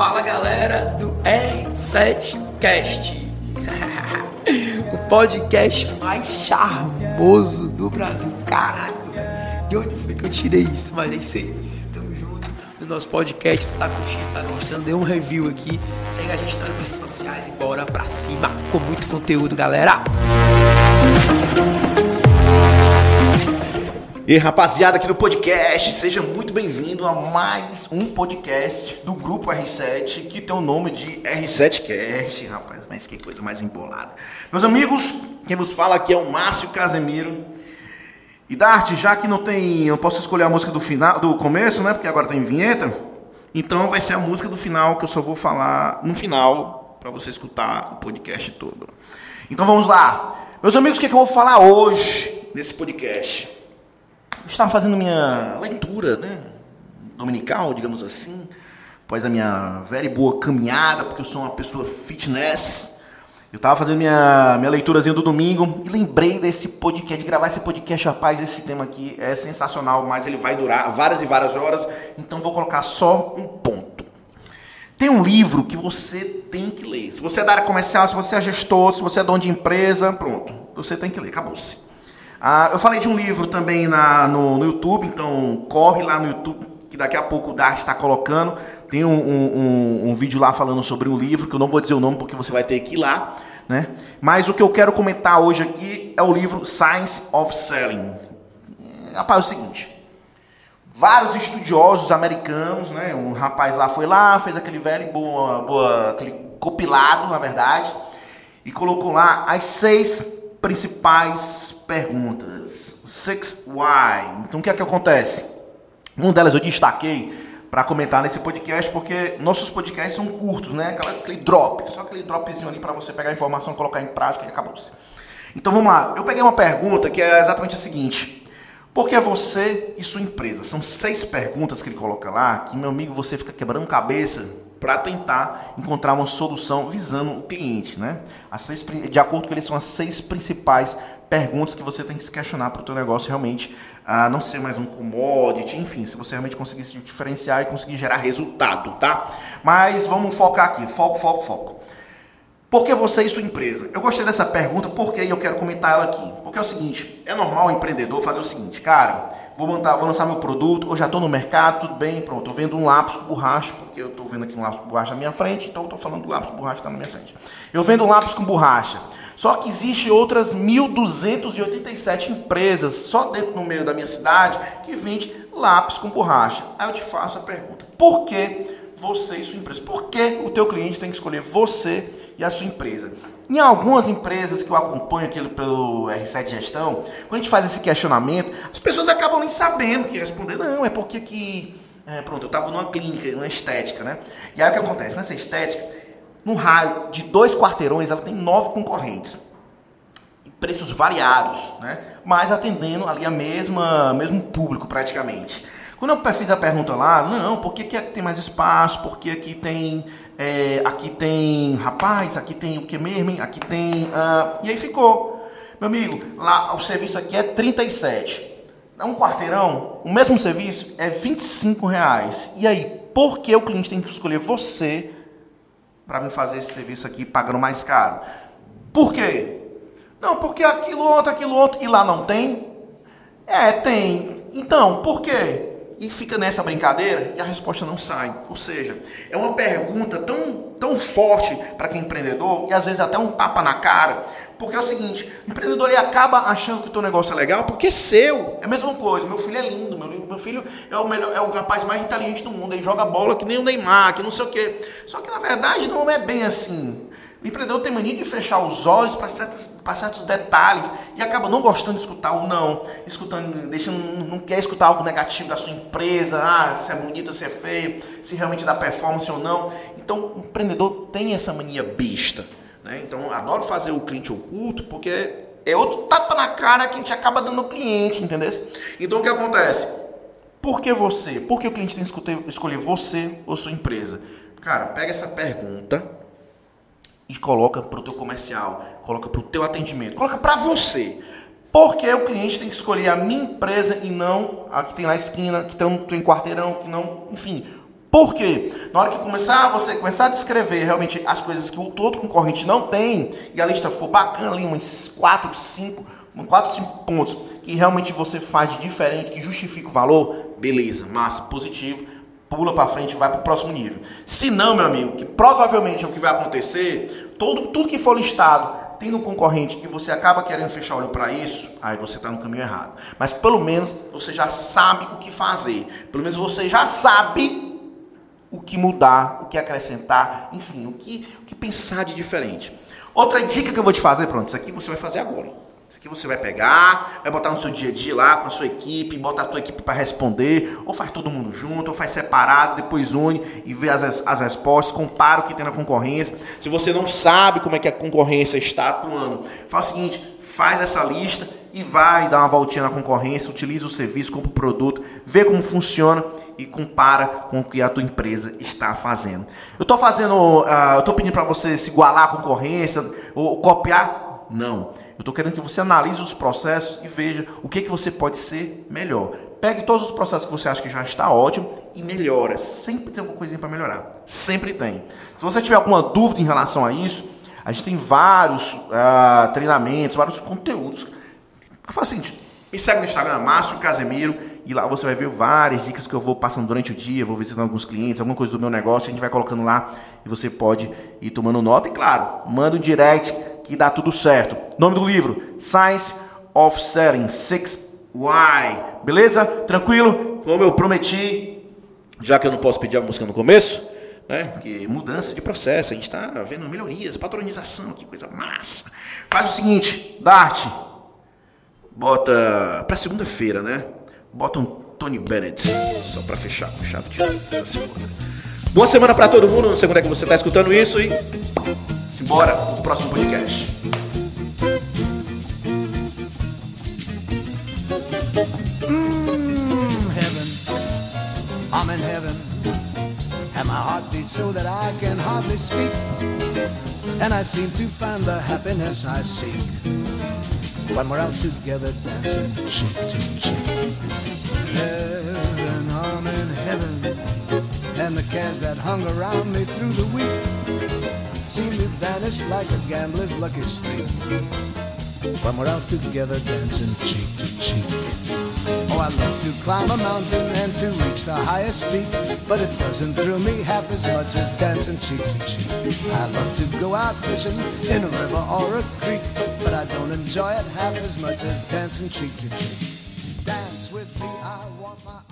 Fala galera do R7Cast, o podcast mais charmoso do Brasil. Caraca, velho, de onde foi que eu tirei isso? Mas é isso aí, tamo junto no nosso podcast. Você tá curtindo, tá gostando? Dê um review aqui, segue a gente nas redes sociais e bora pra cima com muito conteúdo, galera. E rapaziada aqui do podcast, seja muito bem-vindo a mais um podcast do Grupo R7 que tem o nome de R7Cast, rapaz, mas que coisa mais embolada. Meus amigos, quem vos fala aqui é o Márcio Casemiro. E Dart, já que não tem, eu posso escolher a música do final, do começo, né? Porque agora tem vinheta. Então vai ser a música do final que eu só vou falar no final para você escutar o podcast todo. Então vamos lá. Meus amigos, o que, é que eu vou falar hoje nesse podcast? Estava fazendo minha leitura, né? Dominical, digamos assim, após a minha velha e boa caminhada, porque eu sou uma pessoa fitness. Eu estava fazendo minha, minha leiturazinha do domingo e lembrei desse podcast, de gravar esse podcast, rapaz, esse tema aqui é sensacional, mas ele vai durar várias e várias horas, então vou colocar só um ponto. Tem um livro que você tem que ler. Se você é da área comercial, se você é gestor, se você é dono de empresa, pronto, você tem que ler, acabou-se. Ah, eu falei de um livro também na, no, no, YouTube, então corre lá no YouTube, que daqui a pouco o Dart está colocando. Tem um, um, um, vídeo lá falando sobre um livro, que eu não vou dizer o nome porque você vai ter que ir lá. Né? Mas o que eu quero comentar hoje aqui é o livro Science of Selling. Rapaz, é o seguinte. Vários estudiosos americanos, né? Um rapaz lá foi lá, fez aquele velho boa, boa, aquele compilado, na verdade, e colocou lá as seis principais perguntas. Six why. Então o que é que acontece? Uma delas eu destaquei para comentar nesse podcast, porque nossos podcasts são curtos, né? Aquela, aquele drop, só aquele dropzinho ali para você pegar a informação, colocar em prática e acabou-se. Então vamos lá. Eu peguei uma pergunta que é exatamente a seguinte: Por que você e sua empresa? São seis perguntas que ele coloca lá, que meu amigo você fica quebrando cabeça para tentar encontrar uma solução visando o cliente, né? As seis, de acordo com ele, são as seis principais perguntas que você tem que se questionar para o teu negócio realmente ah, não ser mais um commodity, enfim, se você realmente conseguir se diferenciar e conseguir gerar resultado, tá? Mas vamos focar aqui, foco, foco, foco. Por que você e sua empresa? Eu gostei dessa pergunta porque eu quero comentar ela aqui. Porque é o seguinte, é normal o empreendedor fazer o seguinte, cara, vou, montar, vou lançar meu produto, eu já estou no mercado, tudo bem, pronto, eu vendo um lápis com borracha, porque eu estou vendo aqui um lápis com borracha na minha frente, então eu estou falando do lápis borracha que está na minha frente. Eu vendo um lápis com borracha. Só que existe outras 1.287 empresas só dentro no meio da minha cidade que vende lápis com borracha. Aí eu te faço a pergunta: por que você e sua empresa. Por que o teu cliente tem que escolher você e a sua empresa? Em algumas empresas que eu acompanho aqui pelo R7 Gestão, quando a gente faz esse questionamento, as pessoas acabam nem sabendo que responder. Não, é porque que... É, pronto, eu estava numa clínica, numa estética, né? E aí o que acontece? Nessa estética, no raio de dois quarteirões, ela tem nove concorrentes. Preços variados, né? Mas atendendo ali a mesma mesmo público praticamente. Quando eu fiz a pergunta lá, não, por que, que aqui tem mais espaço? Porque aqui tem. É, aqui tem. Rapaz, aqui tem o que mesmo? Aqui tem. Uh, e aí ficou. Meu amigo, lá o serviço aqui é 37. Dá um quarteirão, o mesmo serviço é 25 reais. E aí, por que o cliente tem que escolher você para me fazer esse serviço aqui pagando mais caro? Por quê? Não, porque aquilo outro, aquilo outro, e lá não tem? É, tem. Então, por quê? E fica nessa brincadeira e a resposta não sai. Ou seja, é uma pergunta tão, tão forte para quem é empreendedor e às vezes até um tapa na cara, porque é o seguinte, o empreendedor ele acaba achando que o teu negócio é legal porque é seu. É a mesma coisa, meu filho é lindo, meu, meu filho é o, melhor, é o rapaz mais inteligente do mundo, ele joga bola que nem o Neymar, que não sei o quê. Só que na verdade não é bem assim. O empreendedor tem mania de fechar os olhos para certos, certos detalhes e acaba não gostando de escutar ou não, escutando, deixando, não quer escutar algo negativo da sua empresa, ah, se é bonita, se é feio, se realmente dá performance ou não. Então, o empreendedor tem essa mania besta. Né? Então, adoro fazer o cliente oculto porque é outro tapa na cara que a gente acaba dando ao cliente, entendeu? Então, o que acontece? Por que você? Por que o cliente tem que escolher você ou sua empresa? Cara, pega essa pergunta e coloca para o teu comercial, coloca para o teu atendimento, coloca para você. Porque o cliente tem que escolher a minha empresa e não a que tem na esquina, que tem, tem quarteirão, que não, enfim. Por quê? Na hora que começar, você começar a descrever realmente as coisas que o outro concorrente não tem, e a lista for bacana ali, uns 4, 5, 4, 5 pontos, que realmente você faz de diferente, que justifica o valor, beleza, massa, positivo, pula para frente vai para o próximo nível. Se não, meu amigo, que provavelmente é o que vai acontecer, todo, tudo que for listado tem um concorrente e você acaba querendo fechar olho para isso, aí você está no caminho errado. Mas pelo menos você já sabe o que fazer. Pelo menos você já sabe o que mudar, o que acrescentar, enfim, o que, o que pensar de diferente. Outra dica que eu vou te fazer, pronto, isso aqui você vai fazer agora. Isso aqui você vai pegar, vai botar no seu dia a dia lá com a sua equipe, bota a tua equipe para responder, ou faz todo mundo junto, ou faz separado, depois une e vê as, as respostas, compara o que tem na concorrência. Se você não sabe como é que a concorrência está atuando, faz o seguinte, faz essa lista e vai dar uma voltinha na concorrência, utiliza o serviço, compra o produto, vê como funciona e compara com o que a tua empresa está fazendo. Eu estou fazendo, uh, eu estou pedindo para você se igualar à concorrência ou copiar? Não. Eu estou querendo que você analise os processos e veja o que, que você pode ser melhor. Pegue todos os processos que você acha que já está ótimo e melhora. Sempre tem alguma coisinha para melhorar. Sempre tem. Se você tiver alguma dúvida em relação a isso, a gente tem vários uh, treinamentos, vários conteúdos Faz o seguinte, me segue no Instagram, Márcio Casemiro, e lá você vai ver várias dicas que eu vou passando durante o dia, vou visitando alguns clientes, alguma coisa do meu negócio, a gente vai colocando lá e você pode ir tomando nota. E claro, manda um direct que dá tudo certo. Nome do livro: Science of Selling 6Y. Beleza? Tranquilo? Como eu prometi, já que eu não posso pedir a música no começo, né? Porque mudança de processo, a gente está vendo melhorias, patronização, que coisa massa. Faz o seguinte, Dart, Bota para segunda-feira, né? Bota um Tony Bennett só para fechar com chave de semana. Boa semana para todo mundo. Não sei quando é que você tá escutando isso e simbora pro próximo podcast. Beats so that I can hardly speak, and I seem to find the happiness I seek. when we're out together dancing cheek to cheek. The cares that hung around me through the week seem to vanish like a gambler's lucky streak when we're out together dancing cheek to cheek. Oh, I love to climb a mountain and to reach the highest peak, but it doesn't thrill me half as much as dancing cheek to cheek. I love to go out fishing in a river or a creek, but I don't enjoy it half as much as dancing cheek to cheek. Dance with me, I want my